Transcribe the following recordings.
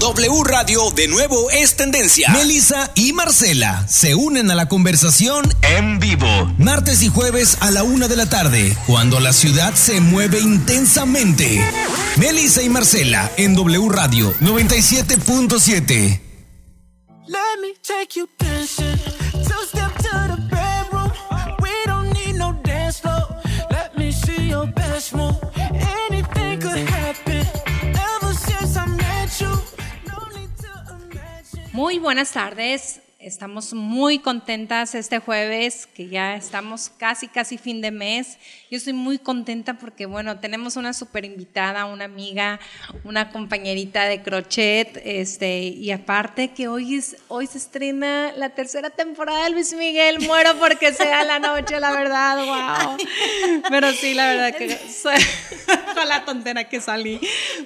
W Radio de nuevo es tendencia. Melissa y Marcela se unen a la conversación En vivo. martes y jueves a la una de la tarde, cuando la ciudad se mueve intensamente. Melissa y Marcela en W Radio 97.7. Let me take you dancing. Two step to the bedroom. We don't need no dance floor. Let me see your best move. Muy buenas tardes. Estamos muy contentas este jueves, que ya estamos casi, casi fin de mes. Yo estoy muy contenta porque, bueno, tenemos una super invitada, una amiga, una compañerita de crochet, este, y aparte que hoy, es, hoy se estrena la tercera temporada de Luis Miguel. Muero porque sea la noche, la verdad, wow. Pero sí, la verdad que soy, con la tontera que salí.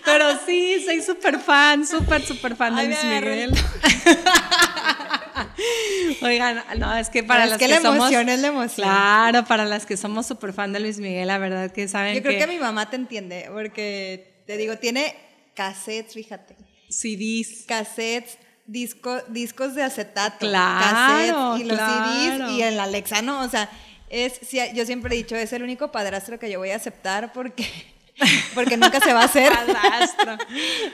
Pero sí, soy súper fan, súper, súper fan de Luis Miguel. Oigan, no, es que para es las que que, la somos. emoción es la emoción. Claro, para las que somos súper fan de Luis Miguel, la verdad que saben Yo creo que mi mamá te entiende, porque te digo, tiene cassettes, fíjate. CDs. Cassettes, disco, discos de acetato. Claro, cassettes y los claro. CDs y el Alexa, ¿no? O sea, es, yo siempre he dicho, es el único padrastro que yo voy a aceptar porque, porque nunca se va a hacer.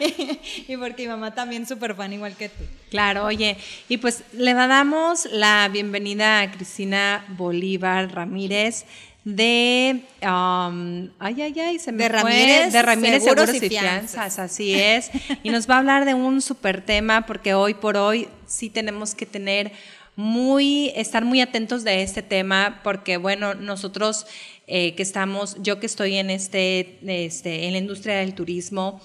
Y porque mi mamá también súper fan igual que tú. Claro, oye, y pues le damos la bienvenida a Cristina Bolívar Ramírez de, um, ay, ay, ay, se me De fue, Ramírez de Ramírez Seguros Seguros, y y Fianzas. Fianzas, así es, y nos va a hablar de un súper tema porque hoy por hoy sí tenemos que tener muy, estar muy atentos de este tema porque, bueno, nosotros eh, que estamos, yo que estoy en este, este, en la industria del turismo,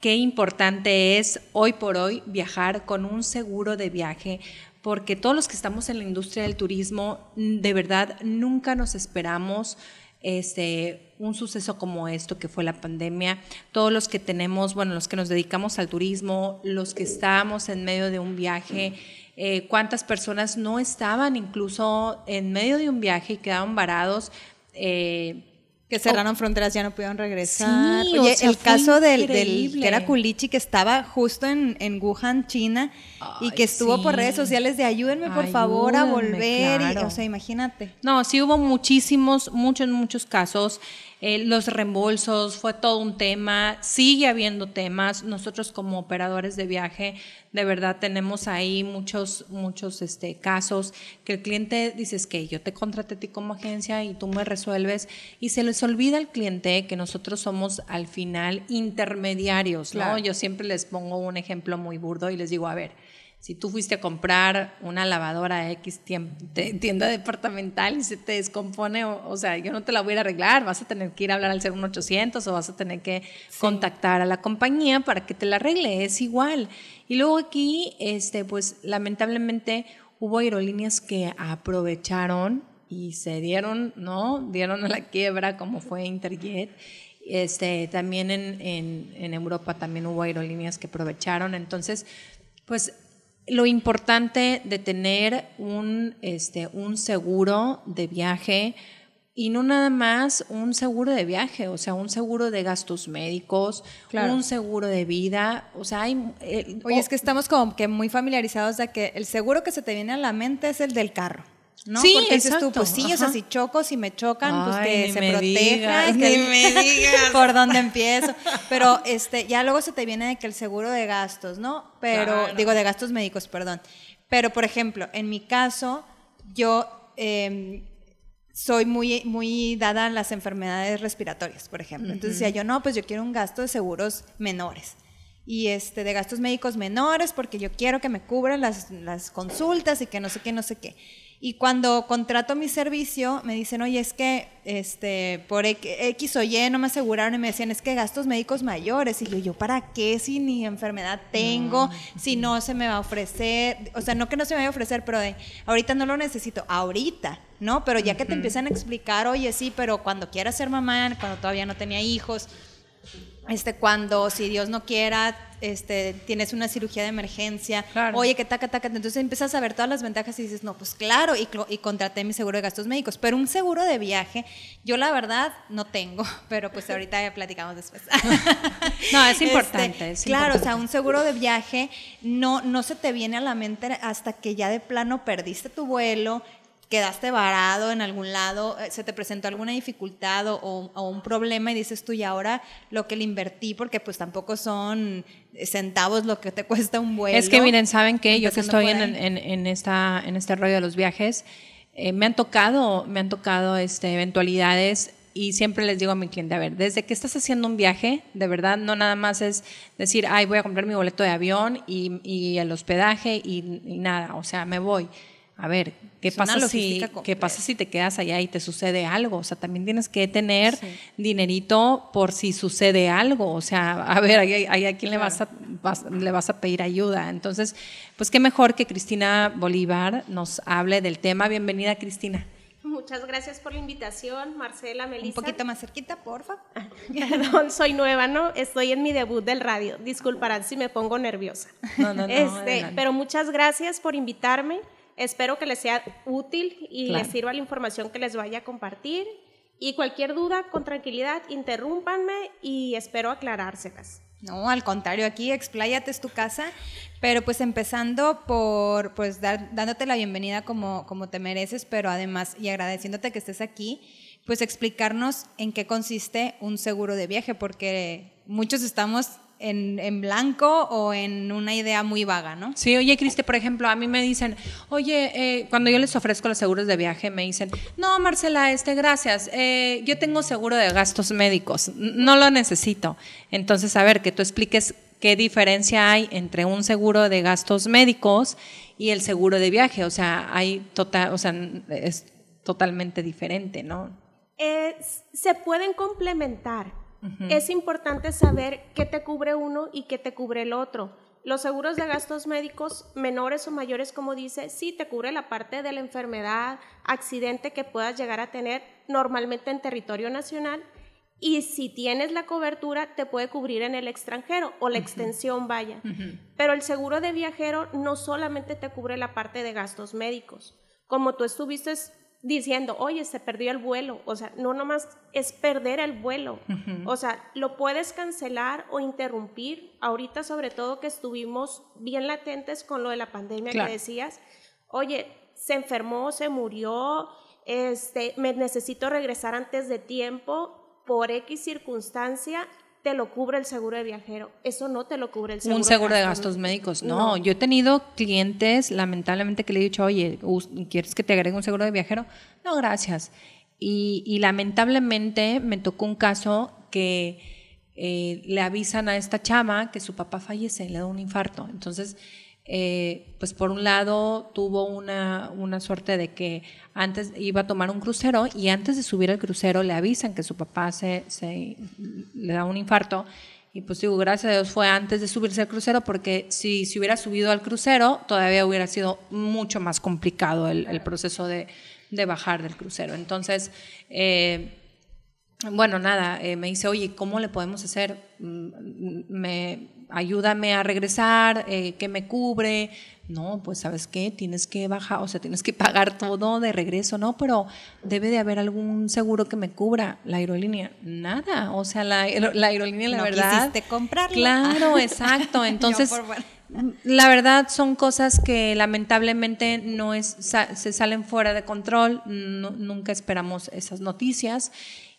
qué importante es hoy por hoy viajar con un seguro de viaje, porque todos los que estamos en la industria del turismo, de verdad, nunca nos esperamos este, un suceso como esto que fue la pandemia. Todos los que tenemos, bueno, los que nos dedicamos al turismo, los que estábamos en medio de un viaje, eh, cuántas personas no estaban incluso en medio de un viaje y quedaron varados. Eh, Que cerraron fronteras, ya no pudieron regresar. Sí, Oye, o sea, el caso del, del que era Culichi, que estaba justo en, en Wuhan, China, y que estuvo por redes sociales de ayúdenme por favor a volver. y, o sea, imagínate. No, sí hubo muchísimos, muchos, muchos casos. Eh, los reembolsos fue todo un tema. Sigue habiendo temas. Nosotros como operadores de viaje, de verdad tenemos ahí muchos, muchos este, casos que el cliente dice es que yo te contraté a ti como agencia y tú me resuelves y se les olvida al cliente que nosotros somos al final intermediarios, ¿no? Claro. Yo siempre les pongo un ejemplo muy burdo y les digo, a ver, si tú fuiste a comprar una lavadora a X tienda departamental y se te descompone, o, o sea, yo no te la voy a ir a arreglar, vas a tener que ir a hablar al 01800 o vas a tener que contactar a la compañía para que te la arregle, es igual. Y luego aquí, este, pues lamentablemente hubo aerolíneas que aprovecharon y se dieron, ¿no? Dieron a la quiebra como fue Interjet. Este, también en, en, en Europa también hubo aerolíneas que aprovecharon. Entonces, pues lo importante de tener un, este, un seguro de viaje y no nada más un seguro de viaje, o sea, un seguro de gastos médicos, Claro. un seguro de vida, o sea, hay... eh, Oye, es que estamos como que muy familiarizados de que el seguro que se te viene a la mente es el del carro. ¿No? Sí, Porque dices tú, pues sí, o sea, ajá. si choco, si me chocan, pues que se me proteja, digas, que- me digas. por dónde empiezo. Pero este, ya luego se te viene de que el seguro de gastos, ¿no? Pero, Claro. digo, de gastos médicos, perdón. Pero, por ejemplo, en mi caso, yo em, soy muy, muy dada a las enfermedades respiratorias, por ejemplo. Entonces decía yo, no, pues yo quiero un gasto de seguros menores. Y este, de gastos médicos menores, porque yo quiero que me cubran las, las consultas y que no sé qué, no sé qué. Y cuando contrato mi servicio, me dicen, oye, es que este, por X o Y no me aseguraron y me decían, es que gastos médicos mayores. Y yo, ¿yo para qué si ni enfermedad tengo? Si no se me va a ofrecer. O sea, no que no se me vaya a ofrecer, pero de, ahorita no lo necesito. Ahorita, ¿no? Pero ya que te empiezan a explicar, oye, sí, pero cuando quieras ser mamá, cuando todavía no tenía hijos, este, cuando, si Dios no quiera, este, tienes una cirugía de emergencia, Claro. oye, que taca, taca, entonces empiezas a ver todas las ventajas y dices, no, pues claro, y, contraté mi seguro de gastos médicos, pero un seguro de viaje, yo la verdad no tengo, pero pues ahorita ya platicamos después. No, es importante, es claro, importante. o sea, un seguro de viaje no, no se te viene a la mente hasta que ya de plano perdiste tu vuelo, quedaste varado en algún lado, eh, se te presentó alguna dificultad o, o un problema y dices tú, y ahora lo que le invertí, porque pues tampoco son centavos lo que te cuesta un vuelo. Es que miren, ¿saben qué? Yo que estoy en, en- en esta, en este rollo de los viajes, eh, me han tocado, me han tocado este, eventualidades y siempre les digo a mi cliente, a ver, desde que estás haciendo un viaje, de verdad, no nada más es decir, ay, voy a comprar mi boleto de avión y, y el hospedaje y, y nada, o sea, me voy. A ver, ¿qué Es pasa, si, ¿qué pasa si te quedas allá y te sucede algo? O sea, también tienes que tener dinerito por si sucede algo. O sea, a ver, ahí- ahí a quién le vas a, vas- le vas a pedir ayuda. Entonces, pues qué mejor que Cristina Bolívar nos hable del tema. Bienvenida, Cristina. Muchas gracias por la invitación, Marcela, Melissa. Un poquito más cerquita, porfa. Perdón, soy nueva, ¿no? Estoy en mi debut del radio. Disculparán si me pongo nerviosa. No, no, no, Este, pero muchas gracias por invitarme. Espero que les sea útil y Claro. les sirva la información que les vaya a compartir. Y cualquier duda, con tranquilidad, interrúmpanme y espero aclarárselas. No, al contrario, aquí expláyate es tu casa, pero pues empezando por pues dar, dándote la bienvenida como, como te mereces, pero además y agradeciéndote que estés aquí, pues explicarnos en qué consiste un seguro de viaje, porque muchos estamos en, en blanco o en una idea muy vaga, ¿no? Sí, oye, Cristi, por ejemplo, a mí me dicen, oye, eh, cuando yo les ofrezco los seguros de viaje, me dicen, no, Marcela, este, gracias, eh, yo tengo seguro de gastos médicos, no lo necesito. Entonces, a ver, que tú expliques qué diferencia hay entre un seguro de gastos médicos y el seguro de viaje. O sea, hay total, o sea, es totalmente diferente, ¿no? Eh, se pueden complementar. Es importante saber qué te cubre uno y qué te cubre el otro. Los seguros de gastos médicos menores o mayores, como dice, sí te cubre la parte de la enfermedad, accidente que puedas llegar a tener normalmente en territorio nacional. Y si tienes la cobertura, te puede cubrir en el extranjero o la extensión vaya. Pero el seguro de viajero no solamente te cubre la parte de gastos médicos. Como tú estuviste diciendo, oye, se perdió el vuelo. O sea, no nomás es perder el vuelo. O sea, lo puedes cancelar o interrumpir. Ahorita, sobre todo, que estuvimos bien latentes con lo de la pandemia Claro. que decías, oye, se enfermó, se murió, este, me necesito regresar antes de tiempo, por X circunstancia, te lo cubre el seguro de viajero. Eso no te lo cubre el seguro un seguro de gastos médicos. No, yo he tenido clientes, lamentablemente, que le he dicho, oye, ¿quieres que te agregue un seguro de viajero? No, gracias. Y, y lamentablemente me tocó un caso que eh, le avisan a esta chama que su papá fallece, le da un infarto. Entonces, eh, pues por un lado tuvo una, una suerte de que antes iba a tomar un crucero y antes de subir al crucero le avisan que su papá se, le da un infarto y pues digo, gracias a Dios fue antes de subirse al crucero porque si se hubiera subido al crucero todavía hubiera sido mucho más complicado el, el proceso de, de bajar del crucero. Entonces, eh, bueno, nada, eh, me dice, oye, ¿cómo le podemos hacer? Mm, Me, ayúdame a regresar, eh, ¿qué me cubre? No, pues sabes qué, tienes que bajar, o sea, tienes que pagar todo de regreso, ¿no? Pero debe de haber algún seguro que me cubra. La aerolínea, nada, o sea, la, la aerolínea, la No verdad. quisiste comprarlo. Claro, exacto. Entonces, bueno. la verdad son cosas que lamentablemente no es, se salen fuera de control, nu- nunca esperamos esas noticias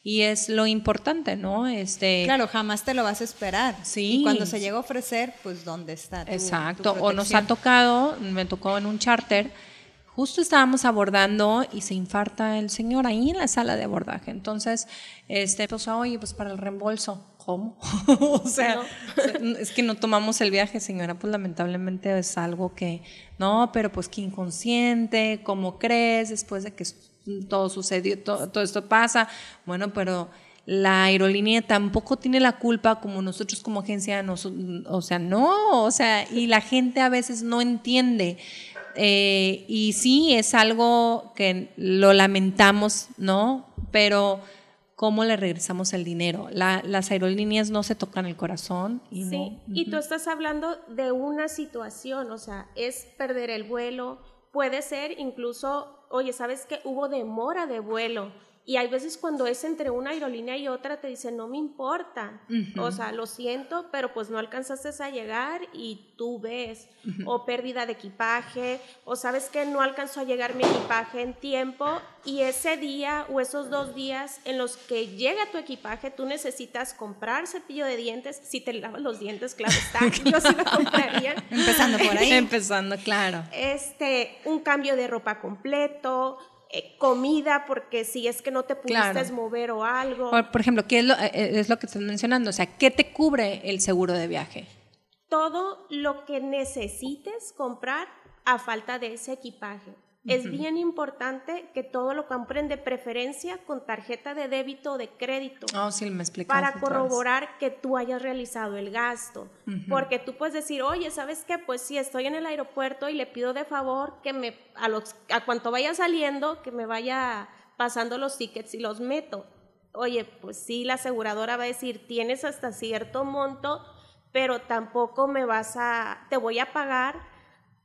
y es lo importante, ¿no? Este, Claro, jamás te lo vas a esperar. Sí. Y cuando se llega a ofrecer, pues ¿dónde está? tu- Exacto, tu o nos ha tocado, me tocó en un charter, justo estábamos abordando y se infarta el señor ahí en la sala de abordaje. Entonces, este, pues, oye, pues para el reembolso, ¿cómo? o sea, es que no tomamos el viaje, señora, pues lamentablemente es algo que, no, pero pues que inconsciente, ¿cómo crees? Después de que todo sucedió, todo, todo esto pasa, bueno, pero la aerolínea tampoco tiene la culpa como nosotros como agencia, nos- o sea, no, o sea, y la gente a veces no entiende. Eh, y sí, es algo que lo lamentamos, ¿no? Pero ¿cómo le regresamos el dinero? La- las aerolíneas no se tocan el corazón y Sí, no- y tú estás hablando de una situación, o sea, es perder el vuelo, puede ser incluso, oye, ¿sabes qué? Hubo demora de vuelo. Y hay veces cuando es entre una aerolínea y otra, te dicen, no me importa. O sea, lo siento, pero pues no alcanzaste a llegar y tú ves. O pérdida de equipaje, o sabes que no alcanzó a llegar mi equipaje en tiempo y ese día o esos dos días en los que llega tu equipaje, tú necesitas comprar cepillo de dientes. Si te lavas los dientes, claro está, yo sí lo compraría. Empezando por ahí. Empezando, claro. Este, un cambio de ropa completo, eh, comida, porque si es que no te pudiste Claro. mover o algo. Por, por ejemplo, ¿qué es lo, eh, es lo que estás mencionando? O sea, ¿qué te cubre el seguro de viaje? todo lo que necesites comprar a falta de ese equipaje. Es bien importante que todo lo compren de preferencia con tarjeta de débito o de crédito. Oh, sí, me para corroborar que tú hayas realizado el gasto. Porque tú puedes decir, oye, ¿sabes qué? Pues sí, estoy en el aeropuerto y le pido de favor que me, a, los, a cuanto vaya saliendo, que me vaya pasando los tickets y los meto. Oye, pues sí, la aseguradora va a decir, tienes hasta cierto monto, pero tampoco me vas a, te voy a pagar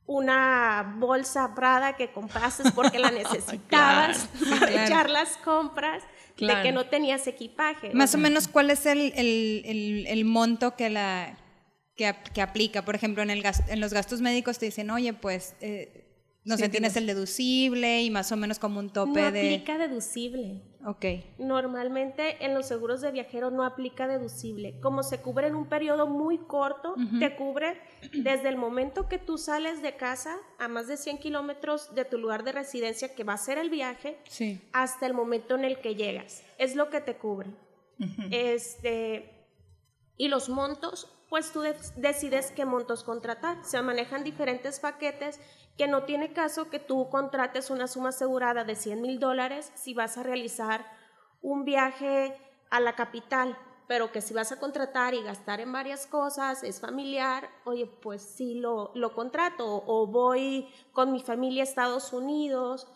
una bolsa Prada que compraste porque la necesitabas para echar las compras de que no tenías equipaje. Más o menos, ¿cuál es el, el- el- el monto que la que, que aplica? Por ejemplo, en, el gas- en los gastos médicos te dicen, oye, pues, eh, no Sí, sé, tienes el deducible y más o menos como un tope no de... aplica deducible. Ok. Normalmente en los seguros de viajero no aplica deducible. Como se cubre en un periodo muy corto, te cubre desde el momento que tú sales de casa a más de 100 kilómetros de tu lugar de residencia, que va a ser el viaje, Sí. hasta el momento en el que llegas. Es lo que te cubre. este, y los montos, pues tú de- decides qué montos contratar. Se manejan diferentes paquetes que no tiene caso que tú contrates una suma asegurada de 100 mil dólares si vas a realizar un viaje a la capital, pero que si vas a contratar y gastar en varias cosas, es familiar, oye, pues sí lo, lo contrato o voy con mi familia a Estados Unidos.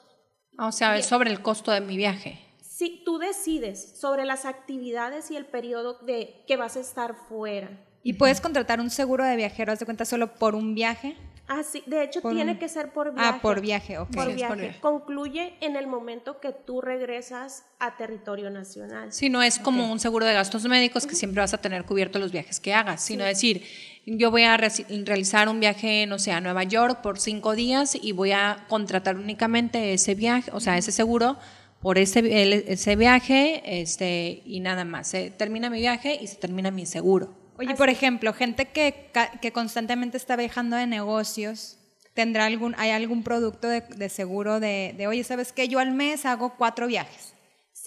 O sea, es sobre el costo de mi viaje. Si tú decides sobre las actividades y el periodo de que vas a estar fuera. ¿Y puedes contratar un seguro de viajero, haz de cuenta, solo por un viaje? Ah, sí, de hecho Por tiene que ser por viaje. Ah, por viaje, ok. Por Sí, viaje. por viaje. Concluye en el momento que tú regresas a territorio nacional. Sí, no es como un seguro de gastos médicos que siempre vas a tener cubierto los viajes que hagas, sino decir, yo voy a realizar un viaje, no sé, a Nueva York por cinco días y voy a contratar únicamente ese viaje, o sea, ese seguro por ese, ese viaje este, y nada más. Se termina mi viaje y se termina mi seguro. Oye, por ejemplo, gente que, que constantemente está viajando de negocios, ¿tendrá algún, hay algún producto de, de seguro de, de, oye, ¿sabes qué? Yo al mes hago cuatro viajes.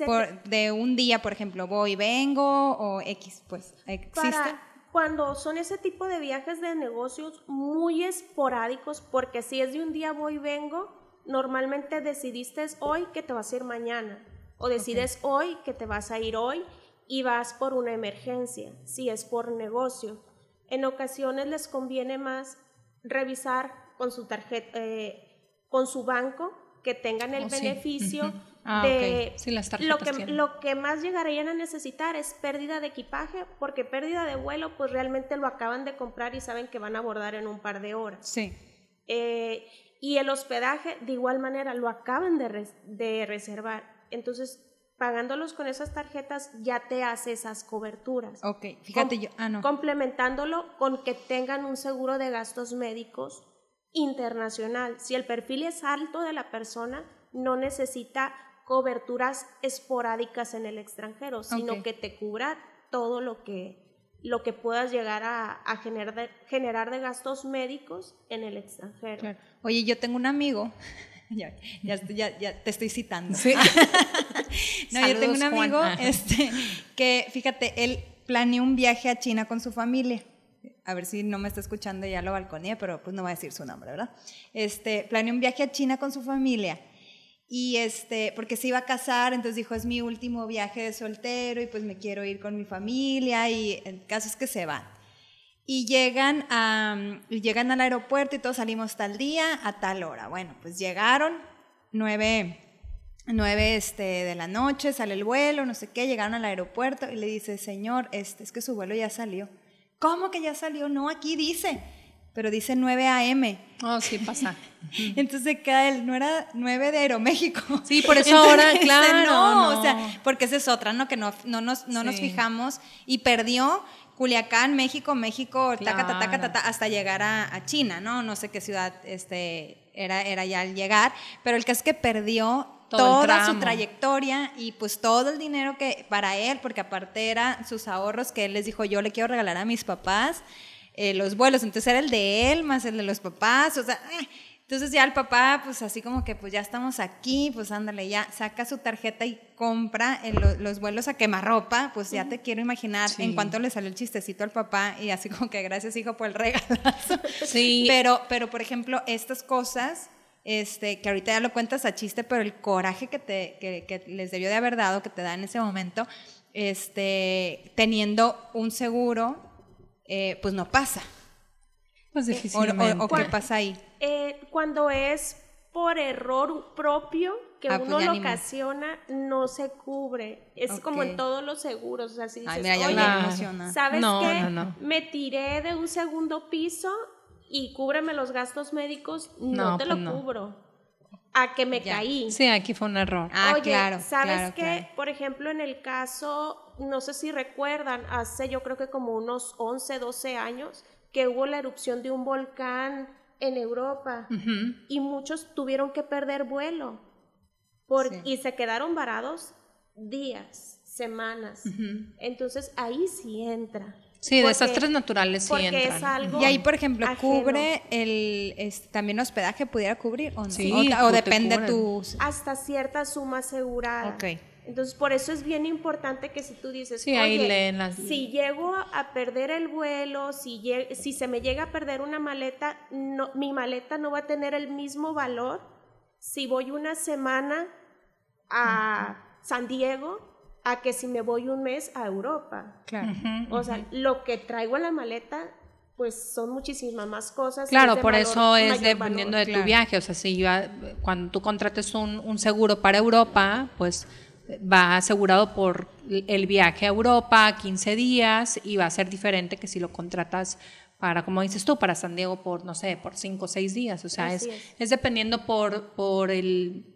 Por- de un día, por ejemplo, voy, vengo o X, pues, ¿existe? Para cuando son ese tipo de viajes de negocios muy esporádicos, porque si es de un día voy vengo, normalmente decidiste hoy que te vas a ir mañana, o decides hoy que te vas a ir hoy y vas por una emergencia, si es por negocio. En ocasiones les conviene más revisar con su tarjeta, eh, con su banco, que tengan el Oh, sí. beneficio Ah, de Sí, las lo que, tienen. lo que más llegarían a necesitar es pérdida de equipaje, porque pérdida de vuelo, pues realmente lo acaban de comprar y saben que van a abordar en un par de horas. Sí. Eh, y el hospedaje, de igual manera, lo acaban de, res- de reservar. Entonces, pagándolos con esas tarjetas, ya te hace esas coberturas. Ok, fíjate Com- yo, ah, no. Complementándolo con que tengan un seguro de gastos médicos internacional. Si el perfil es alto de la persona, no necesita coberturas esporádicas en el extranjero, sino Ok. que te cubra todo lo que, lo que puedas llegar a, a generar, de, generar de gastos médicos en el extranjero. Claro. Oye, yo tengo un amigo, ya, ya, ya- ya te estoy citando. Sí. No, yo tengo un Juan. amigo Ah. este, que, fíjate, él planeó un viaje a China con su familia. A ver si no me está escuchando, ya lo balconía, pero pues no va a decir su nombre, ¿verdad? Este, planeó un viaje a China con su familia. Y este, porque se iba a casar, entonces dijo, es mi último viaje de soltero y pues me quiero ir con mi familia y el caso es que se van. Y llegan, a, y llegan al aeropuerto y todos salimos tal día a tal hora. Bueno, pues llegaron nueve, 9 este, de la noche, sale el vuelo, no sé qué, llegaron al aeropuerto y le dice, señor, este, es que su vuelo ya salió. ¿Cómo que ya salió? No, aquí dice, pero dice 9 a.m. Oh, sí pasa. Entonces queda él, no era 9 de Aeroméxico. Sí, por eso Entonces ahora, claro, No, no. o sea, porque esa es otra, ¿no? Que no, no, nos, no nos fijamos y perdió Culiacán, México, México, taca, taca, taca, Claro. taca, hasta llegar a, a China, ¿no? No sé qué ciudad este, era, era ya al llegar, pero el que es que perdió el toda su trayectoria y pues todo el dinero que para él, porque aparte eran sus ahorros que él les dijo, yo le quiero regalar a mis papás eh, los vuelos, entonces era el de él más el de los papás, o sea, eh. entonces ya el papá pues así como que pues ya estamos aquí, pues ándale, ya saca su tarjeta y compra el- lo- los vuelos a quemarropa, pues ya te quiero imaginar Sí. en cuanto le salió el chistecito al papá y así como que gracias hijo por el regalazo. Sí. Pero, pero por ejemplo, estas cosas, este, que ahorita ya lo cuentas a chiste, pero el coraje que, te, que, que les debió de haber dado, que te da en ese momento, este, teniendo un seguro, eh, pues no pasa. Pues O, o- difícilmente. o qué pasa ahí. Eh, cuando es por error propio que Ah, pues uno ya lo ocasiona, no se cubre. Es como Ok. en todos los seguros. O sea, si dices, Ay, mira, ya oye, emociona. ¿sabes No, qué? no, no. Me tiré de un segundo piso y cúbreme los gastos médicos, no, No, te pues lo no. cubro. A que me Ya. caí. Sí, aquí fue un error. Ah, Oye, claro. ¿sabes claro, qué? claro. Por ejemplo, en el caso, no sé si recuerdan, hace yo creo que como unos 11, 12 años, que hubo la erupción de un volcán en Europa y muchos tuvieron que perder vuelo por- Sí. y se quedaron varados días, semanas. Entonces ahí sí entra. Sí, Porque- desastres naturales sí porque entran. es algo Y ahí, por ejemplo, ajeno. ¿cubre el también hospedaje pudiera cubrir o no? Sí, o, o depende tus... hasta cierta suma asegurada. Ok. Entonces, por eso es bien importante que si tú dices, Sí, ahí "Oye, leen las- si llego a perder el vuelo, si, lle- si se me llega a perder una maleta, no, mi maleta no va a tener el mismo valor si voy una semana a San Diego a que si me voy un mes a Europa. Claro. O sea, lo que traigo en la maleta, pues son muchísimas más cosas. Claro, por valor- eso es dependiendo valor. de claro. tu viaje. O sea, si cuando tú contrates un, un seguro para Europa, pues va asegurado por el viaje a Europa, 15 días, y va a ser diferente que si lo contratas para, como dices tú, para San Diego por, no sé, por 5 o 6 días. O sea, es, es. es dependiendo por, por el,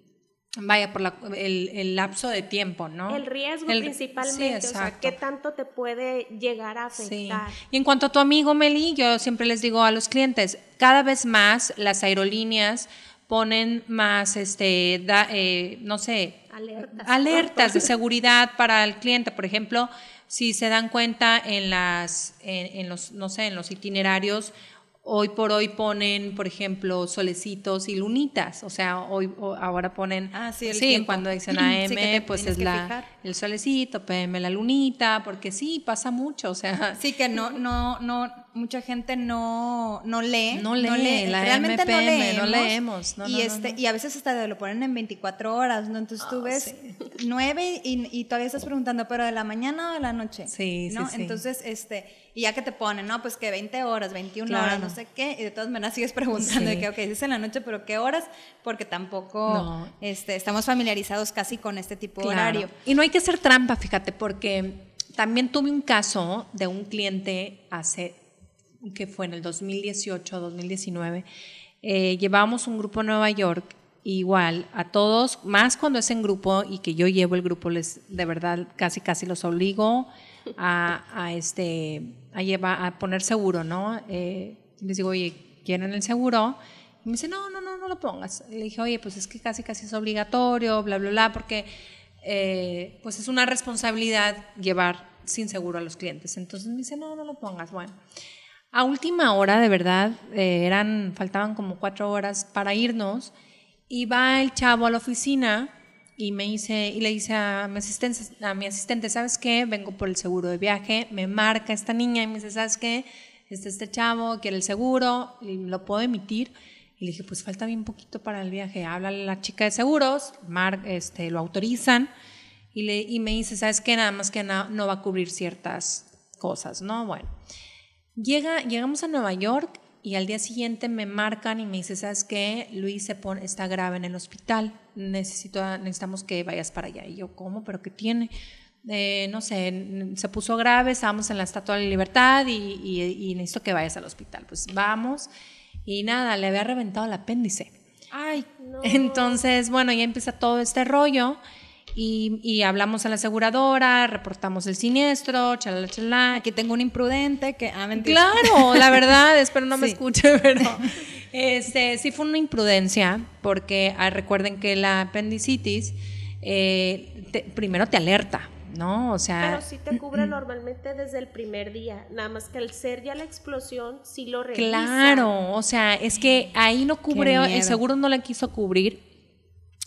vaya, por la- el, el lapso de tiempo, ¿no? El riesgo El- principalmente, sí, o sea, qué tanto te puede llegar a Sí. afectar. Y en cuanto a tu amigo Meli, yo siempre les digo a los clientes, cada vez más las aerolíneas ponen más, este, da- eh, no sé, Alertas. alertas de seguridad para el cliente. Por ejemplo, si se dan cuenta en las, en, en los, no sé, en los itinerarios, hoy por hoy ponen, por ejemplo, solecitos y lunitas. O sea, hoy o- ahora ponen, Ah, sí, el tiempo. cuando dicen Sí, AM, te pues es la, fijar. el solecito, PM la lunita, porque sí, pasa mucho. O sea, Sí, que no, no, no, mucha gente no, no lee. No lee, la realmente no MPM, no leemos. leemos, no, y, no, no, este, no. y a veces hasta lo ponen en 24 horas, ¿no? Entonces tú Ah, ves sí. nueve y, y todavía estás preguntando, ¿pero de la mañana o de la noche? Sí, sí, ¿no? sí. Entonces, este, y ya que te ponen, ¿no? Pues que 20 horas, 21 Claro. horas, no sé qué, y de todas maneras sigues preguntando de Sí. que, ok, es en la noche, pero ¿qué horas? Porque tampoco No. este, estamos familiarizados casi con este tipo de horario. Y no hay que hacer trampa, fíjate, porque también tuve un caso de un cliente hace, que fue en el 2018, 2019. Eh, llevábamos un grupo a Nueva York, igual a todos, más cuando es en grupo y que yo llevo el grupo, les de verdad casi casi los obligo a, a, este, a, llevar, a poner seguro, ¿no? Eh, les digo, oye, ¿quieren el seguro? Y me dice, no, no, no, no lo pongas. Le dije, oye, pues es que casi casi es obligatorio, bla, bla, bla, porque eh, pues es una responsabilidad llevar sin seguro a los clientes. Entonces me dice, no, no lo pongas. Bueno, a última hora, de verdad, eh, eran, faltaban como cuatro horas para irnos, y va el chavo a la oficina y me dice, y le dice a mi asistente, a ¿sabes qué? Vengo por el seguro de viaje, me marca esta niña y me dice, ¿sabes qué? Este, este chavo quiere el seguro, lo puedo emitir. Y le dije, pues falta bien poquito para el viaje. Habla la chica de seguros, mar, este, lo autorizan y, le, y me dice, ¿sabes qué? Nada más que no, no va a cubrir ciertas cosas, ¿no? Bueno, Llega, llegamos a Nueva York y al día siguiente me marcan y me dice, ¿sabes qué? Luis se pone, está grave en el hospital, Necesito, necesitamos que vayas para allá. Y yo, ¿cómo? ¿Pero qué tiene? Eh, no sé, se puso grave, estábamos en la Estatua de la Libertad y, y- y necesito que vayas al hospital. Pues vamos y nada, le había reventado el apéndice. Ay, Entonces, bueno, ya empieza todo este rollo y, y hablamos a la aseguradora, reportamos el siniestro, chalala, chalala. aquí tengo un imprudente que... Ah. Claro, la verdad, espero no me escuche, pero este, sí fue una imprudencia, porque ah, recuerden que la apendicitis eh, te- primero te alerta, ¿no? O sea, Pero sí te cubre normalmente desde el primer día. Nada más que al ser ya la explosión, sí lo revisa. Claro, o sea, es que ahí no cubrió, el seguro no le quiso cubrir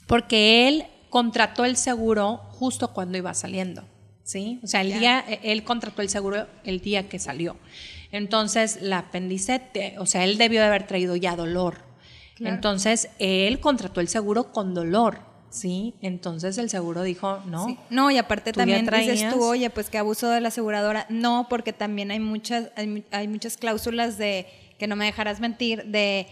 porque él contrató el seguro justo cuando iba saliendo, ¿sí? O sea, el día, eh, él contrató el seguro el día que salió. Entonces, la apendicete, o sea, él debió de haber traído ya dolor. Entonces, él contrató el seguro con dolor, ¿sí? Entonces, el seguro dijo, no, Sí. No, y aparte también dices tú, oye, pues que abuso de la aseguradora. No, porque también hay muchas, hay, hay muchas cláusulas de, que no me dejarás mentir, de,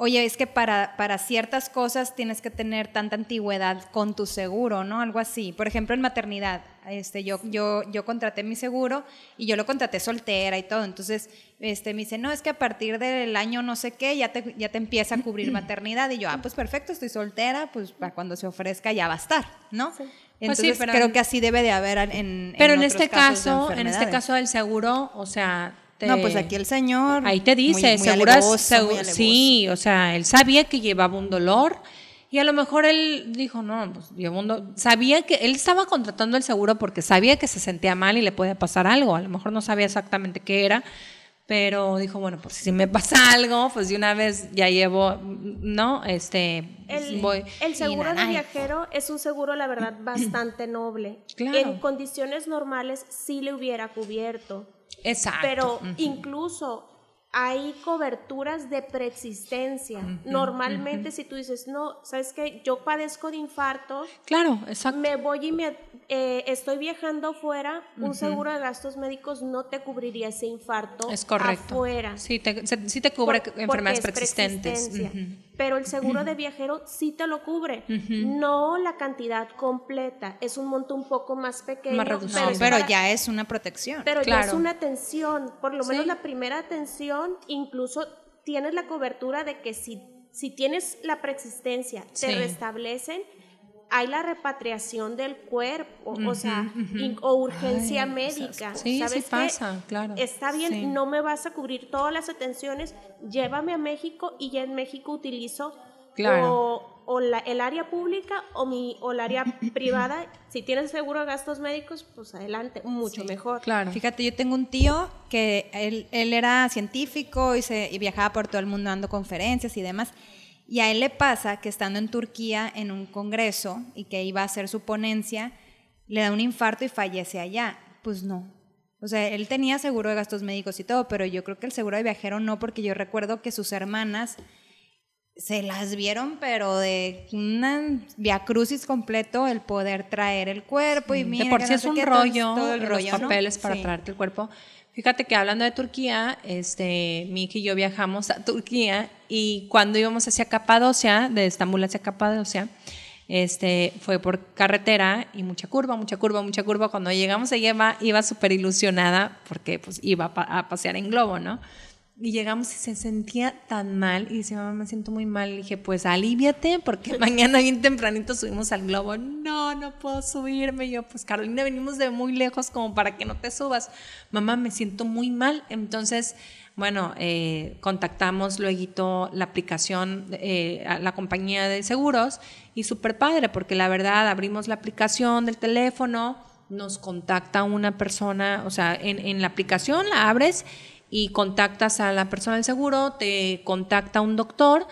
oye, es que para, para ciertas cosas tienes que tener tanta antigüedad con tu seguro, ¿no? Algo así. Por ejemplo, en maternidad, este, yo, yo, yo contraté mi seguro y yo lo contraté soltera y todo. Entonces, este, me dice, no, es que a partir del año no sé qué, ya te, ya te empieza a cubrir maternidad. Y yo, ah, pues perfecto, estoy soltera, pues para cuando se ofrezca ya va a estar, ¿no? Pues sí, Entonces, pero- creo que así debe de haber en Pero en, otros este casos caso, en este caso del seguro, o sea, te- No, pues aquí el señor. Ahí te dice, muy- muy seguras- alevoso, muy sí, o sea, él sabía que llevaba un dolor y a lo mejor él dijo, no, pues llevo un dolor. Sabía que él estaba contratando el seguro porque sabía que se sentía mal y le podía pasar algo. A lo mejor no sabía exactamente qué era, pero dijo, bueno, pues si me pasa algo, pues de una vez ya llevo, ¿no? Este, El, voy. el seguro de viajero es un seguro, la verdad, bastante noble. Claro. En condiciones normales sí le hubiera cubierto. Exacto. Pero incluso hay coberturas de preexistencia. Normalmente si tú dices, no, sabes que yo padezco de infarto, Claro, exacto. me voy y me eh, estoy viajando fuera, un seguro de gastos médicos no te cubriría ese infarto Es correcto. afuera. Sí te, se- sí te cubre Por- enfermedades preexistentes. Pero el seguro de viajero sí te lo cubre. No la cantidad completa. Es un monto un poco más pequeño. Más reducido. pero, No, es pero para- ya es una protección. pero ya es una atención. Por lo menos Sí. la primera atención, incluso tienes la cobertura de que si, si tienes la preexistencia, te Sí. restablecen. Hay la repatriación del cuerpo, o sea, o urgencia médica. Sí, sí ¿Sabes qué? pasa, claro. Está bien, Sí. no me vas a cubrir todas las atenciones, llévame a México y ya en México utilizo Claro. o, o la- el área pública o, mi, o el área privada. Si tienes seguro de gastos médicos, pues adelante, mucho mejor. Claro. Fíjate, yo tengo un tío que él, él era científico y, se, y viajaba por todo el mundo dando conferencias y demás. Y a él le pasa que estando en Turquía en un congreso y que iba a hacer su ponencia, le da un infarto y fallece allá. Pues no. O sea, él tenía seguro de gastos médicos y todo, pero yo creo que el seguro de viajero no, porque yo recuerdo que sus hermanas se las vieron, pero de una viacrucis completo el poder traer el cuerpo y mira de por sí no es un qué, rollo, todo el los rollo, ¿no? papeles para Sí. traerte el cuerpo. Fíjate que hablando de Turquía, este, mi hija y yo viajamos a Turquía y cuando íbamos hacia Capadocia, de Estambul hacia Capadocia, este, fue por carretera y mucha curva, mucha curva, mucha curva. Cuando llegamos allá iba, iba súper ilusionada porque pues iba a, a pasear en globo, ¿no? Y llegamos y se sentía tan mal y dice, mamá, me siento muy mal. Y dije, pues aliviate porque mañana bien tempranito subimos al globo. No, no puedo subirme. Y yo, pues Carolina, venimos de muy lejos como para que no te subas. Mamá, me siento muy mal. Entonces, bueno, eh, contactamos luego la aplicación, eh, la compañía de seguros y súper padre porque la verdad abrimos la aplicación del teléfono, nos contacta una persona, o sea, en, en la aplicación la abres y contactas a la persona del seguro, te contacta un doctor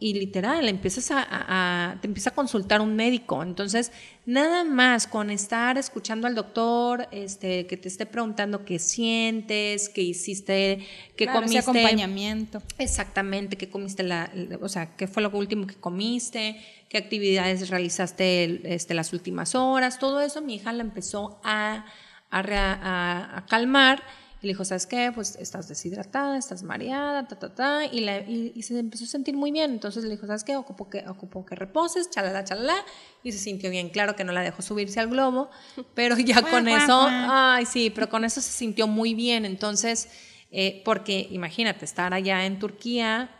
y literal empiezas a, a- a- te empieza a consultar un médico. Entonces, nada más con estar escuchando al doctor, este, que te esté preguntando qué sientes, qué hiciste, qué Claro, ese comiste. acompañamiento. Exactamente, qué comiste, la, o sea, qué fue lo último que comiste, qué actividades realizaste este, las últimas horas, todo eso mi hija la empezó a- a calmar Y le dijo, ¿sabes qué? Pues estás deshidratada, estás mareada, ta, ta, ta. Y, la- y- y se empezó a sentir muy bien. Entonces le dijo, ¿sabes qué? Ocupo que, ocupo que reposes, chalala, chalala. Y se sintió bien. Claro que no la dejó subirse al globo, pero ya con eso, ay, sí, pero con eso se sintió muy bien. Entonces, eh, porque imagínate, estar allá en Turquía,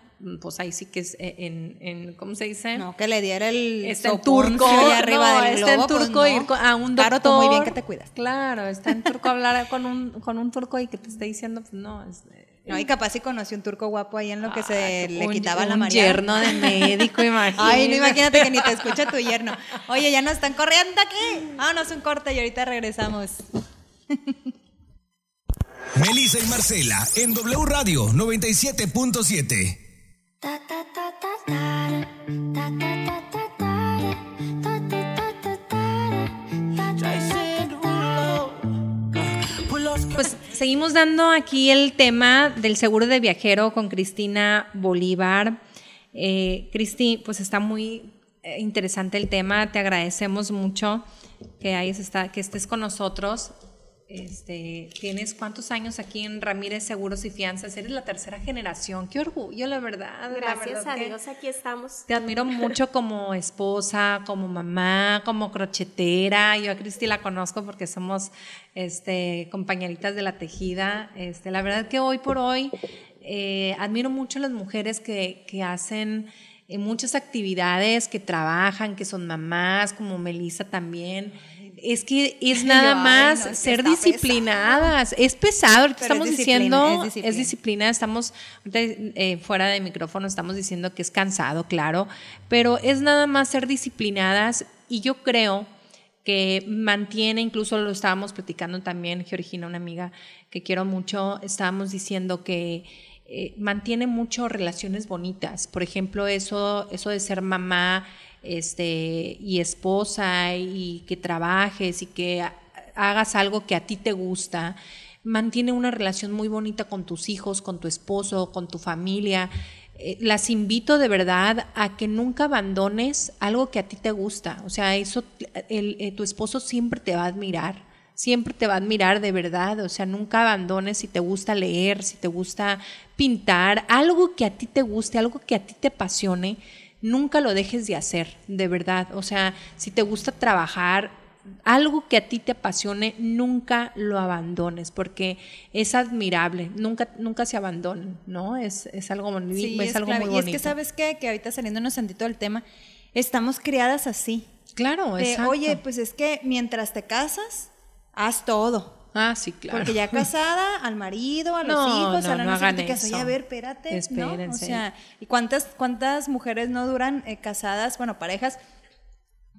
pues ahí sí que es eh, en, en ¿cómo se dice? No, que le diera el Está en turco, ahí arriba no, del está en globo, pues turco no. ir con- a un doctor. Claro, tú muy bien que te cuidas. Claro, está en turco hablar con un, con un turco y que te esté diciendo, pues no, es, No, y capaz si conoció un turco guapo ahí en lo que se le un- quitaba la un mareada. yerno de médico, imagínate. Ay, no imagínate que ni te escucha tu yerno. Oye, ya nos están corriendo aquí. Vámonos un corte y ahorita regresamos. Melissa y Marcela en W Radio 97.7. Pues seguimos dando aquí el tema del seguro de viajero con Cristina Bolívar. Eh, Cristi, pues está muy eh, interesante el tema. Te agradecemos mucho que, hayas esta- que estés con nosotros. Este, tienes cuántos años aquí en Ramírez Seguros y Fianzas. Eres la tercera generación. Qué orgullo, la verdad. la Gracias verdad a Dios, aquí estamos. te admiro mucho como esposa, como mamá, como crochetera. Yo a Cristi la conozco porque somos este, compañeritas de la tejida. Este, la verdad que hoy por hoy eh, admiro mucho a las mujeres que, que hacen eh, muchas actividades, que trabajan, que son mamás, como Melissa también. Es que es nada más no, ser pesado. disciplinadas. Es pesado, estamos diciendo, es es disciplina. estamos eh, fuera de micrófono, estamos diciendo que es cansado, claro, pero es nada más ser disciplinadas y yo creo que mantiene, incluso lo estábamos platicando también, Georgina, una amiga que quiero mucho, estábamos diciendo que eh, mantiene mucho relaciones bonitas. Por ejemplo, eso, eso de ser mamá este, y esposa y que trabajes y que ha- hagas algo que a ti te gusta, mantiene una relación muy bonita con tus hijos, con tu esposo, con tu familia. Eh, las invito de verdad a que nunca abandones algo que a ti te gusta. O sea, eso, eh, tu esposo siempre te va a admirar, siempre te va a admirar de verdad. O sea, nunca abandones si te gusta leer, si te gusta pintar, algo que a ti te guste, algo que a ti te apasione, nunca lo dejes de hacer, de verdad. O sea, si te gusta trabajar, algo que a ti te apasione, nunca lo abandones, porque es admirable, nunca, nunca se abandonen, ¿no? Es, es algo, Sí, es es algo clave. muy Y bonito. es que, ¿sabes qué? Que ahorita saliéndonos tantito del tema, estamos criadas así. Claro, De, exacto. oye, pues es que mientras te casas, haz todo. Ah, sí, claro. Porque ya casada, al marido, a los No, hijos, no, a la no no hagan eso. a ver, espérate, ¿no? O Espérense. sea, ¿y cuántas, cuántas mujeres no duran eh, casadas, bueno, parejas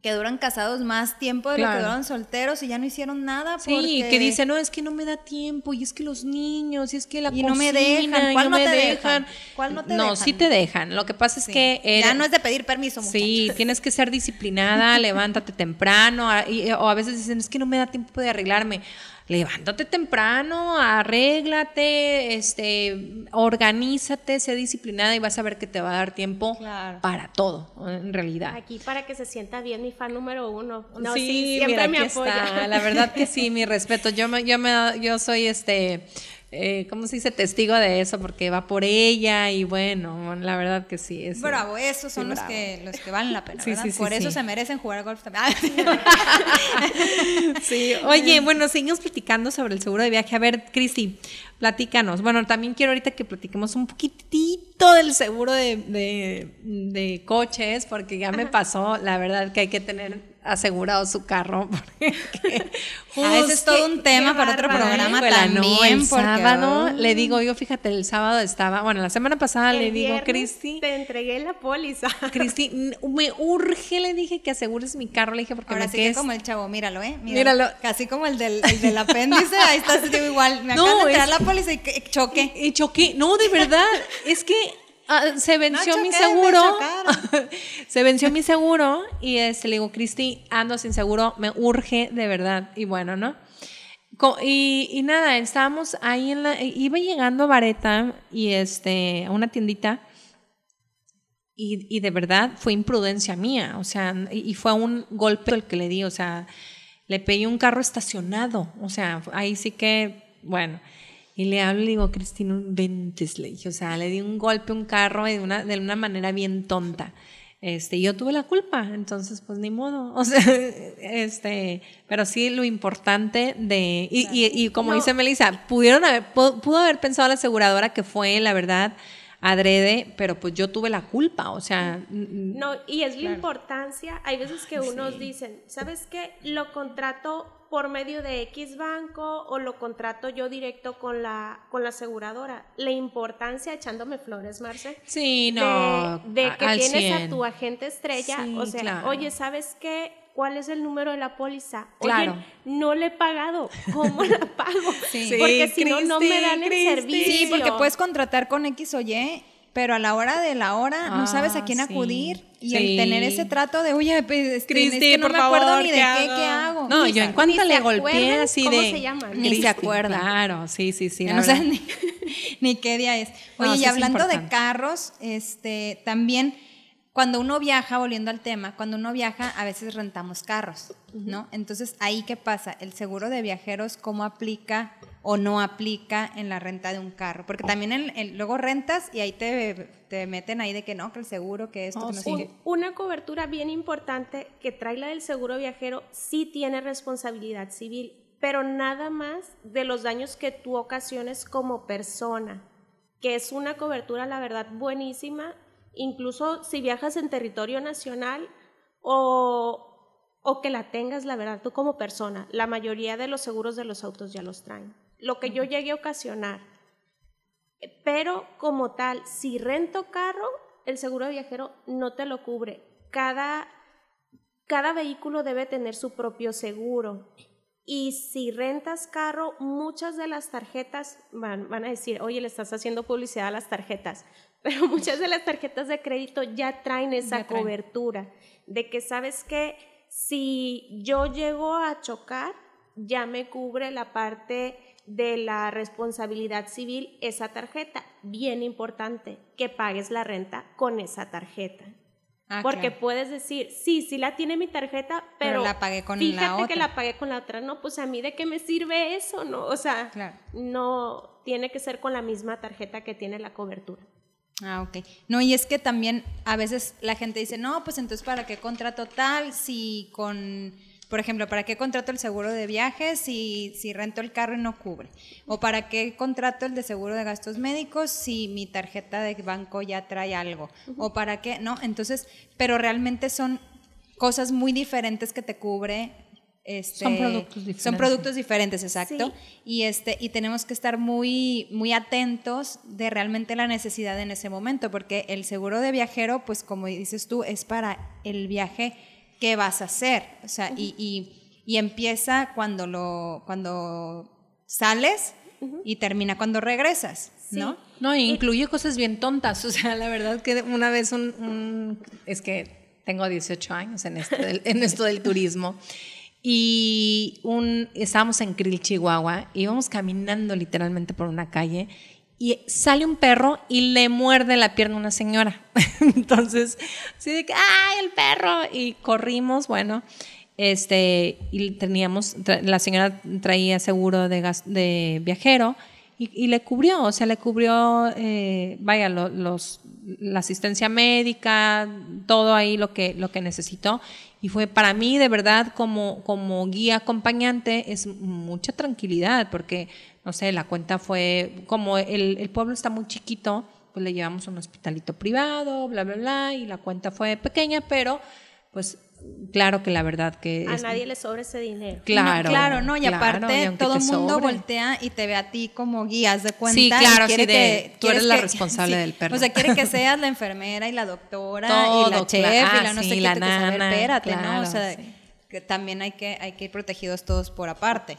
que duran casados más tiempo de lo Claro. que duran solteros y ya no hicieron nada Sí, porque... que dice, no, es que no me da tiempo, y es que los niños, y es que la Y no me cocina, dejan. ¿Cuál no me te dejan? ¿Cuál no te No, dejan? sí te dejan. Lo que pasa es Sí. que... ya eres- no es de pedir permiso, Sí, muchachos. tienes que ser disciplinada, levántate temprano, y- o a veces dicen, es que no me da tiempo de arreglarme. Levántate temprano, arréglate, este, organízate, sé disciplinada y vas a ver que te va a dar tiempo Claro. para todo, en realidad. Aquí para que se sienta bien mi fan número uno. No, sí, sí, siempre mira, me apoya. está. La verdad que sí, mi respeto. Yo me, yo me, yo soy este, eh, ¿cómo se dice? Testigo de eso porque va por ella y bueno, la verdad que sí. Es, Bravo, esos son Sí, los bravo. que los que valen la pena, Por eso se merecen jugar golf también. Sí, oye, bueno, seguimos platicando sobre el seguro de viaje. A ver, Cristi, platícanos. Bueno, también quiero ahorita que platiquemos un poquitito del seguro de, de- de coches, porque ya me pasó, la verdad, que hay que tener asegurado su carro. Ah, ese es todo un tema para otro programa Híjole, no, también. el porque, sábado, oh. le digo, yo fíjate, el sábado estaba, bueno, la semana pasada El le digo, Cristi, Te entregué la póliza. Cristi, me urge, le dije que asegures mi carro, le dije, porque Ahora me sí quedé que como el chavo, míralo, ¿eh? Míralo. Casi como el del, el del apéndice, ahí está, digo igual. Me No, acaban de es- entrar la póliza y que- choque. Y choqué. No, de verdad. es que ah, se venció mi seguro. se venció mi seguro. Y este, le digo, Cristi, ando sin seguro. Me urge, de verdad. Y bueno, ¿no? Y, y nada, estábamos ahí en la. Iba llegando a Vareta y este, a una tiendita. Y, y de verdad fue imprudencia mía, o sea, y, y fue un golpe el que le di, o sea, le pegué un carro estacionado, o sea, ahí sí que, bueno, Y le hablo y le digo, Cristina, un ventes, le dije. O sea, le di un golpe a un carro de una, de una manera bien tonta. Este, yo tuve la culpa, entonces pues ni modo. O sea, este, pero sí lo importante de, y, y- y como No. dice Melissa, pudieron haber, pu- pudo haber pensado la aseguradora que fue, la verdad, adrede, pero pues yo tuve la culpa, o sea, No, y es la importancia, hay veces que unos dicen, ¿sabes qué? Lo contrato por medio de X banco o lo contrato yo directo con la, con la aseguradora. La importancia, echándome flores, Marce, sí, no, de, que tienes 100. a tu agente estrella, Sí, o sea, claro. oye, ¿sabes qué? ¿Cuál es el número de la póliza? Claro. Oye, no le he pagado, ¿cómo la pago? Sí. Porque Sí, si no, no me dan el servicio. Sí, porque puedes contratar con X o Y, pero a la hora de la hora no Ah, sabes a quién sí. acudir. Y Sí. el tener ese trato de, oye, pues, este, es que no por me acuerdo favor, ni de ¿qué qué, hago? qué hago. No, Ni yo en cuanto le golpeé así cómo de... se llaman. Ni se Cristi, acuerdan. Claro, sí, sí, sí. No sabes ni, ni qué día es. Oye, y hablando de carros, este, también cuando uno viaja, volviendo al tema, cuando uno viaja a veces rentamos carros, ¿no? Entonces, ahí qué pasa? El seguro de viajeros, ¿cómo aplica o no aplica en la renta de un carro? Porque también el- el- luego rentas y ahí te, te meten ahí de que no, que el seguro, que esto, Oh, que no sí. Una cobertura bien importante que trae la del seguro viajero sí tiene responsabilidad civil, pero nada más de los daños que tú ocasiones como persona, que es una cobertura, la verdad, buenísima, incluso si viajas en territorio nacional o, o que la tengas, la verdad, tú como persona. La mayoría de los seguros de los autos ya los traen. Lo que yo llegué a ocasionar pero como tal, si rento carro, el seguro de viajero no te lo cubre. Cada, cada vehículo debe tener su propio seguro. Y si rentas carro, muchas de las tarjetas van, van a decir, oye, le estás haciendo publicidad a las tarjetas, pero muchas de las tarjetas de crédito ya traen esa Ya traen. cobertura de que sabes que si yo llego a chocar, ya me cubre la parte de la responsabilidad civil esa tarjeta. Bien importante que pagues la renta con esa tarjeta. Ah, Porque claro. puedes decir, sí, sí la tiene mi tarjeta, pero, Pero la pagué con la fíjate que otra. la pagué con la otra. No, pues a mí de qué me sirve eso, ¿no? O sea, Claro. no tiene que ser con la misma tarjeta que tiene la cobertura. Ah, ok. No, y es que también a veces la gente dice, no, pues entonces, ¿para qué contrato tal si con, por ejemplo, ¿para qué contrato el seguro de viajes si, si rento el carro y no cubre? ¿O para qué contrato el de seguro de gastos médicos si mi tarjeta de banco ya trae algo? ¿O para qué? No, entonces, pero realmente son cosas muy diferentes que te cubre. Este, Son productos Son diferentes. productos diferentes, exacto. Sí. Y, este, y tenemos que estar muy, muy atentos de realmente la necesidad en ese momento, porque el seguro de viajero, pues como dices tú, es para el viaje que vas a hacer. O sea, y, y- y empieza cuando, lo, cuando sales y termina cuando regresas, ¿no? No, e incluye cosas bien tontas. O sea, la verdad que una vez un, un- es que tengo 18 años en esto del, en esto del turismo. Y un, estábamos en Krill, Chihuahua, íbamos caminando literalmente por una calle y sale un perro y le muerde la pierna a una señora. Entonces, así de que, ¡ay, el perro! Y corrimos, bueno, este, y teníamos, la señora traía seguro de, gas- de viajero y, y le cubrió, o sea, le cubrió, eh, vaya, lo- los, la asistencia médica, todo ahí lo que, lo que necesitó. Y fue para mí, de verdad, como, como guía acompañante, es mucha tranquilidad, porque, no sé, la cuenta fue, como el, el pueblo está muy chiquito, pues le llevamos a un hospitalito privado, bla, bla, bla, y la cuenta fue pequeña, pero, pues, claro que la verdad que... A es- nadie le sobra ese dinero. Claro. No, claro, no, y claro, aparte y todo el mundo sobre. voltea y te ve a ti como guías de cuenta. Sí, y claro, quiere así de, que- tú quieres eres la que- responsable del perro. O sea, quiere que seas la enfermera y la doctora y la chef claro. y la no Ah, sé sí, qué. la tú que saber, nana, espérate, ¿no? O sea, sí. que también hay que, hay que ir protegidos todos por aparte.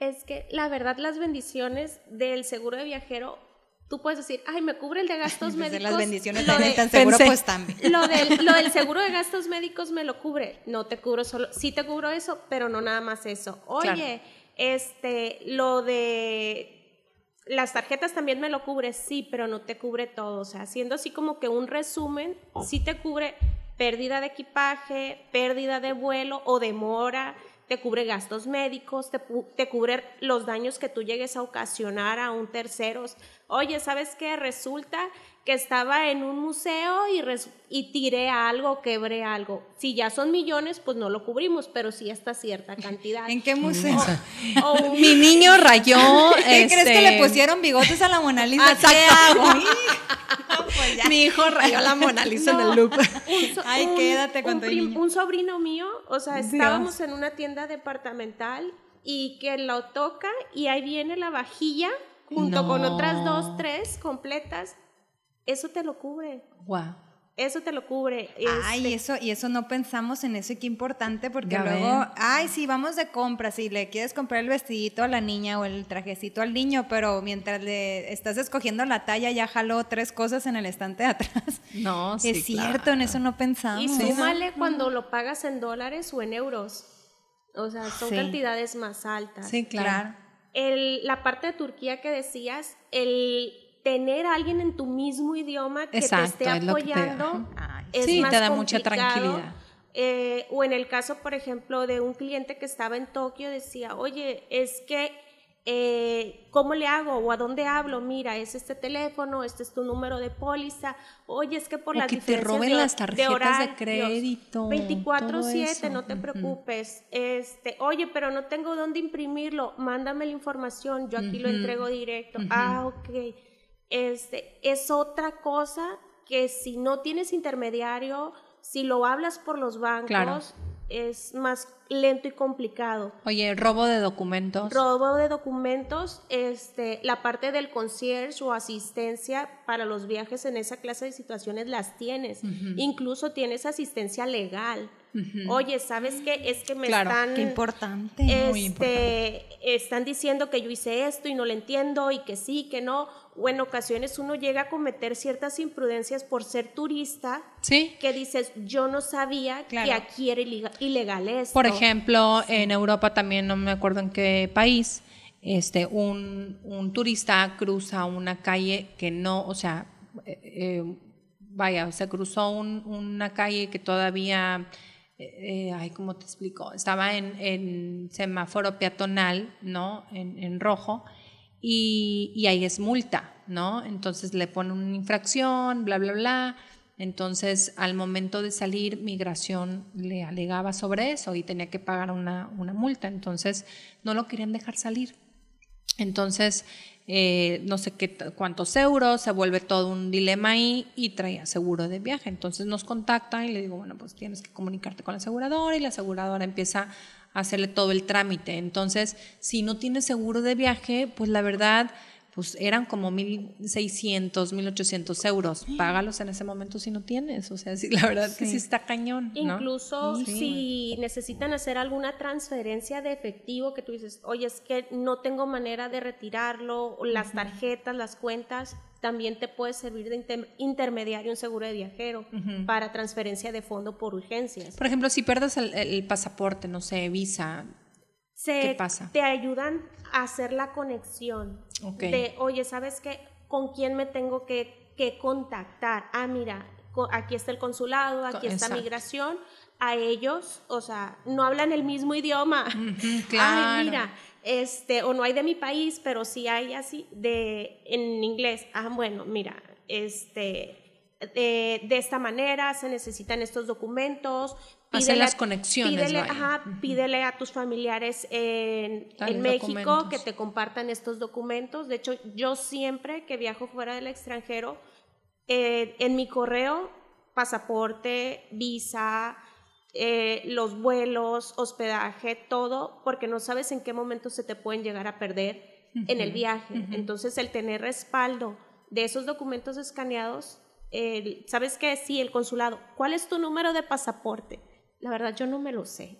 Es que la verdad las bendiciones del seguro de viajero, tú puedes decir, ay, me cubre el de gastos médicos. las bendiciones lo también de- tan seguro, Pensé. pues también. Lo del, lo del seguro de gastos médicos me lo cubre. No te cubro solo, sí te cubro eso, pero no nada más eso. Oye, Claro. este, lo de las tarjetas también me lo cubre, sí, pero no te cubre todo. O sea, haciendo así como que un resumen, sí te cubre pérdida de equipaje, pérdida de vuelo o demora, te cubre gastos médicos, te, cubre los daños que tú llegues a ocasionar a un tercero. Oye, ¿sabes qué? Resulta que estaba en un museo y, tiré algo, quebré algo. Si ya son millones, pues no lo cubrimos, pero sí hasta cierta cantidad. ¿En qué museo? O un- Mi niño rayó. ¿Qué crees que este, le pusieron bigotes a la Mona Lisa? ¿Qué exacto. Pues ya. Mi hijo rayó la Mona Lisa en el loop. so- Ay, un- quédate con un tu prim- niño. Un sobrino mío, o sea, estábamos en una tienda departamental y que lo toca y ahí viene la vajilla junto con otras dos, tres completas. Eso te lo cubre. Wow. Eso te lo cubre. Ay, Este, eso, y eso no pensamos en eso y qué importante, porque Ya luego, ven. ay, sí, vamos de compras y le quieres comprar el vestidito a la niña o el trajecito al niño, pero mientras le estás escogiendo la talla, ya jaló tres cosas en el estante de atrás. No, sí, es cierto, en eso no pensamos. y súmale cuando lo pagas en dólares o en euros. O sea, son Sí. cantidades más altas. Sí, claro. Claro. el- la parte de Turquía que decías, el tener a alguien en tu mismo idioma que Exacto, te esté es lo que te- apoyando es sí, más te da mucha complicado. tranquilidad. Eh, o en el caso, por ejemplo, de un cliente que estaba en Tokio, decía, oye, es que, eh, ¿cómo le hago? ¿O a dónde hablo? Mira, es este teléfono, este es tu número de póliza. Oye, es que por O las que te diferencias roben de, las tarjetas de crédito, 24/7, todo no te preocupes. Este, oye, pero no tengo dónde imprimirlo. Mándame la información, yo aquí lo entrego directo. Ah, ok. Este, es otra cosa que si no tienes intermediario, si lo hablas por los bancos, Claro. es más lento y complicado. Oye, robo de documentos. Robo de documentos, este, la parte del concierge o asistencia para los viajes en esa clase de situaciones las tienes. Incluso tienes asistencia legal. Oye, ¿sabes qué? Es que me Claro, están... Qué importante. muy este, están diciendo que yo hice esto y no lo entiendo y que sí, que no. O en ocasiones uno llega a cometer ciertas imprudencias por ser turista Sí. que dices, yo no sabía que aquí era ilega- ilegal esto. Por ejemplo, en Europa también, no me acuerdo en qué país, este, un, un turista cruza una calle que no, o sea, eh, eh, vaya, se cruzó un- una calle que todavía, eh, ay, ¿cómo te explico? Estaba en, en semáforo peatonal, ¿no? En, en rojo. Y, ahí es multa, ¿no? Entonces le ponen una infracción, bla, bla, bla. Entonces, al momento de salir, migración le alegaba sobre eso y tenía que pagar una, una multa. Entonces, no lo querían dejar salir. Entonces, eh, no sé qué cuántos euros, se vuelve todo un dilema ahí y traía seguro de viaje. Entonces nos contacta y le digo, bueno, pues tienes que comunicarte con la aseguradora y la aseguradora empieza hacerle todo el trámite. Entonces, si no tienes seguro de viaje, pues la verdad, pues eran como 1.600, 1.800 euros. Págalos en ese momento si no tienes. O sea, sí, la verdad que sí está cañón. ¿no? Incluso Sí. si necesitan hacer alguna transferencia de efectivo que tú dices, oye, es que no tengo manera de retirarlo, las tarjetas, las cuentas, también te puede servir de inter- intermediario un seguro de viajero para transferencia de fondo por urgencias. Por ejemplo, si pierdes el, el pasaporte, no sé, visa, Se, ¿Qué pasa? Te ayudan a hacer la conexión Ok. de, oye, ¿sabes qué? ¿Con quién me tengo que, que contactar? Ah, mira, co- aquí está el consulado, aquí está migración. A ellos, o sea, no hablan el mismo idioma. claro. Ay, mira, este, o no hay de mi país, pero sí hay así de en inglés. Ah, bueno, mira, este, de, de esta manera se necesitan estos documentos. Hacer Pídele- las conexiones, Pídele, pídele a tus familiares en, en México documentos. que te compartan estos documentos. De hecho, yo siempre que viajo fuera del extranjero, eh, en mi correo, pasaporte, visa, eh, los vuelos, hospedaje, todo, porque no sabes en qué momento se te pueden llegar a perder en el viaje. Entonces, el tener respaldo de esos documentos escaneados, ¿sabes qué? Sí, el consulado. ¿Cuál es tu número de pasaporte? La verdad, yo no me lo sé.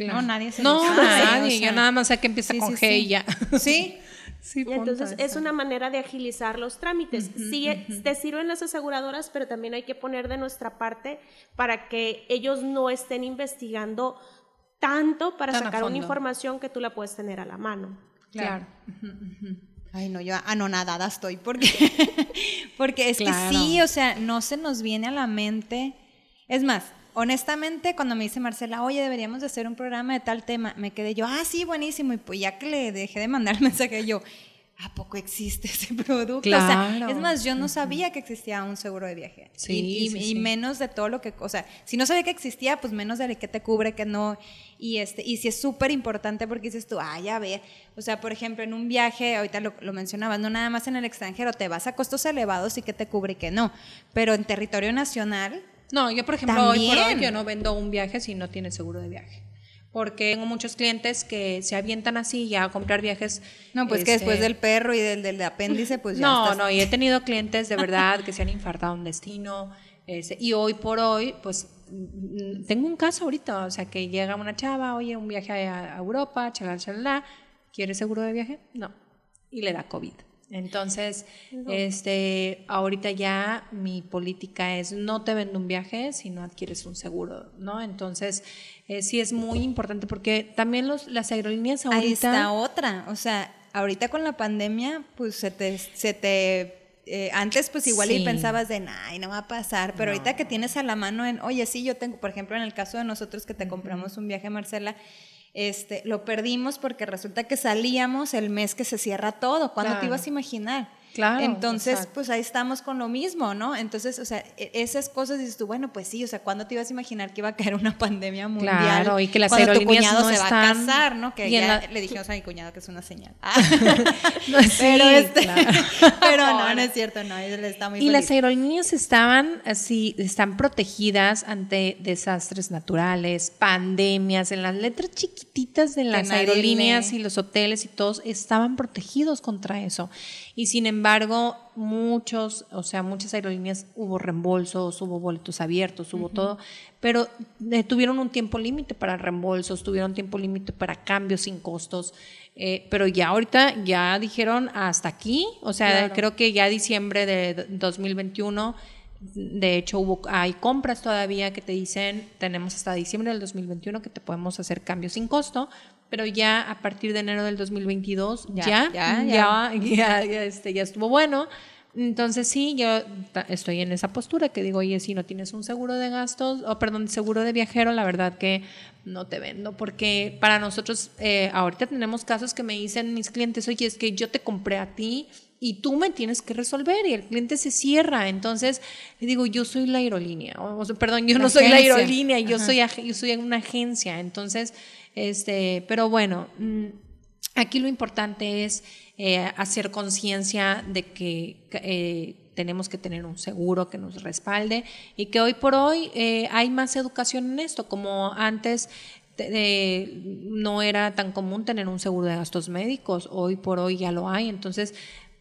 No, nadie se No, lo sabe, nadie. o sea. Yo nada más sé que empieza Sí, con sí, G sí. y ya. Sí, Sí, Entonces es una manera de agilizar los trámites. sí, te sirven las aseguradoras, pero también hay que poner de nuestra parte para que ellos no estén investigando tanto para Tan sacar una información que tú la puedes tener a la mano. Claro. Ay, no, yo anonadada estoy porque, porque es Claro. que sí, o sea, no se nos viene a la mente. Es más, honestamente, cuando me dice Marcela, oye, deberíamos de hacer un programa de tal tema, me quedé yo, ah, sí, buenísimo. Y pues ya que le dejé de mandar el mensaje, yo, ¿a poco existe ese producto? O sea, Claro. es más, yo no sabía que existía un seguro de viaje. Sí, y, y- sí, y menos de todo lo que, o sea, si no sabía que existía, pues menos de qué te cubre, que no. Y este, y sí es súper importante porque dices tú, ah, ya ve. O sea, por ejemplo, en un viaje, ahorita lo, lo mencionabas, no nada más en el extranjero, te vas a costos elevados y que te cubre y que no. Pero en territorio nacional, No, yo por ejemplo, hoy por hoy yo no vendo un viaje si no tiene seguro de viaje. Porque tengo muchos clientes que se avientan así ya a comprar viajes. no, pues que este, después del perro y del, del apéndice, pues ya no, estás- no, y he tenido clientes de verdad que se han infartado un destino. este, y hoy por hoy, pues mm, tengo un caso ahorita, o sea, que llega una chava, oye, un viaje a, a Europa, chalala, chalala, ¿quieres seguro de viaje? No. Y le da COVID. Entonces, este, ahorita ya mi política es no te vendo un viaje si no adquieres un seguro, ¿no? Entonces, eh, sí es muy importante porque también los, las aerolíneas ahorita... Ahí está otra. O sea, ahorita con la pandemia, pues se te. Se te eh, antes, pues igual y Sí. pensabas de, ay, no va a pasar. Pero ahorita que tienes a la mano en, oye, sí, yo tengo, por ejemplo, en el caso de nosotros que te compramos un viaje, Marcela. Este, lo perdimos porque resulta que salíamos el mes que se cierra todo. ¿Cuándo te ibas a imaginar? Claro, Entonces, exacto. pues ahí estamos con lo mismo, ¿no? Entonces, o sea, e- esas cosas dices tú, bueno, pues sí, o sea, ¿cuándo te ibas a imaginar que iba a caer una pandemia mundial? Claro, y que las cuando tu aerolíneas cuñado no se va a están- casar, ¿no? Que ya la- le dijimos a mi cuñado que es una señal. Ah. No, sí, pero este, claro. pero no, no es cierto, no, él está muy Y las aerolíneas estaban así, están protegidas ante desastres naturales, pandemias, en las letras chiquititas de las aerolíneas y los hoteles y todos estaban protegidos contra eso. Y sin embargo, muchos, o sea, muchas aerolíneas hubo reembolsos, hubo boletos abiertos, hubo todo, pero eh, tuvieron un tiempo límite para reembolsos, tuvieron tiempo límite para cambios sin costos. eh, pero ya ahorita ya dijeron hasta aquí, o sea, Claro. creo que ya diciembre de 2021, de hecho hubo, hay compras todavía que te dicen, tenemos hasta diciembre del 2021 que te podemos hacer cambios sin costo, pero ya a partir de enero del 2022 ya, Ya, ya, ya, ya, este, ya estuvo bueno. Entonces sí, yo estoy en esa postura que digo, oye, si no tienes un seguro de gastos, o perdón, seguro de viajero, la verdad que no te vendo, porque para nosotros eh, ahorita tenemos casos que me dicen mis clientes, oye, es que yo te compré a ti y tú me tienes que resolver y el cliente se cierra. Entonces le digo, yo soy la aerolínea, o, o sea, perdón, yo La no soy la agencia. aerolínea, yo Ajá. soy, yo soy una agencia. Entonces, este, pero bueno. mm, Aquí lo importante es eh, hacer conciencia de que eh, tenemos que tener un seguro que nos respalde y que hoy por hoy eh, hay más educación en esto, como antes no era tan común tener un seguro de gastos médicos, hoy por hoy ya lo hay, entonces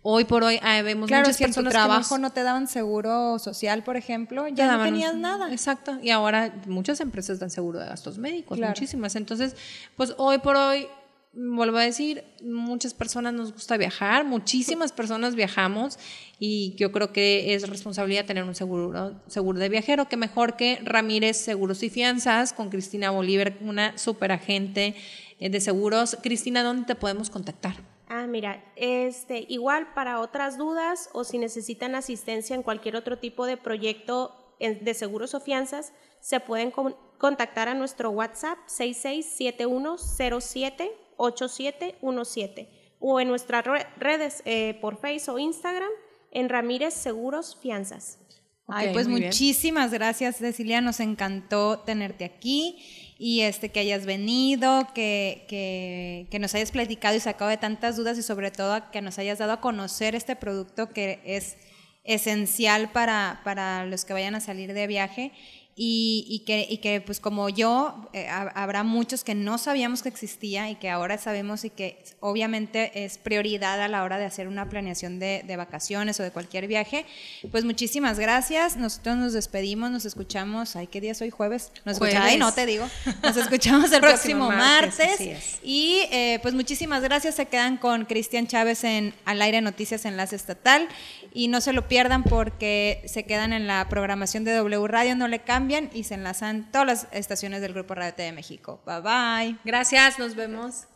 hoy por hoy ah, vemos Claro, muchas si en tu personas que trabajo no te daban seguro social, por ejemplo, ya no daban tenías nada. Exacto. Y ahora muchas empresas dan seguro de gastos médicos, Claro. muchísimas. Entonces, pues hoy por hoy, vuelvo a decir, muchas personas nos gusta viajar, muchísimas personas viajamos y yo creo que es responsabilidad tener un seguro, seguro de viajero, que mejor que Ramírez Seguros y Fianzas con Cristina Bolívar, una super agente eh, de seguros. Cristina, ¿dónde te podemos contactar? Ah, mira, este, igual para otras dudas o si necesitan asistencia en cualquier otro tipo de proyecto de seguros o fianzas, se pueden con- contactar a nuestro WhatsApp 6671078717 o en nuestras re- redes eh, por Facebook o Instagram en Ramírez Seguros Fianzas. Ay, pues bien. muchísimas gracias, Cecilia. Nos encantó tenerte aquí y este que hayas venido, que, que, que nos hayas platicado y sacado de tantas dudas y sobre todo que nos hayas dado a conocer este producto que es esencial para, para los que vayan a salir de viaje. Y, y que, y que, pues como yo, eh, ha- habrá muchos que no sabíamos que existía y que ahora sabemos y que obviamente es prioridad a la hora de hacer una planeación de, de vacaciones o de cualquier viaje. Pues muchísimas gracias. Nosotros nos despedimos, nos escuchamos. Ay, ¿qué día es hoy? Jueves. Nos escuchamos. Ay, Jueves. no te digo. Nos escuchamos el Próximo próximo martes, martes. Y eh, pues muchísimas gracias. Se quedan con Cristian Chávez en Al Aire Noticias Enlace Estatal. Y no se lo pierdan porque se quedan en la programación de W Radio, no le cambian y se enlazan todas las estaciones del Grupo Radio T de México. Bye bye. Gracias, nos vemos.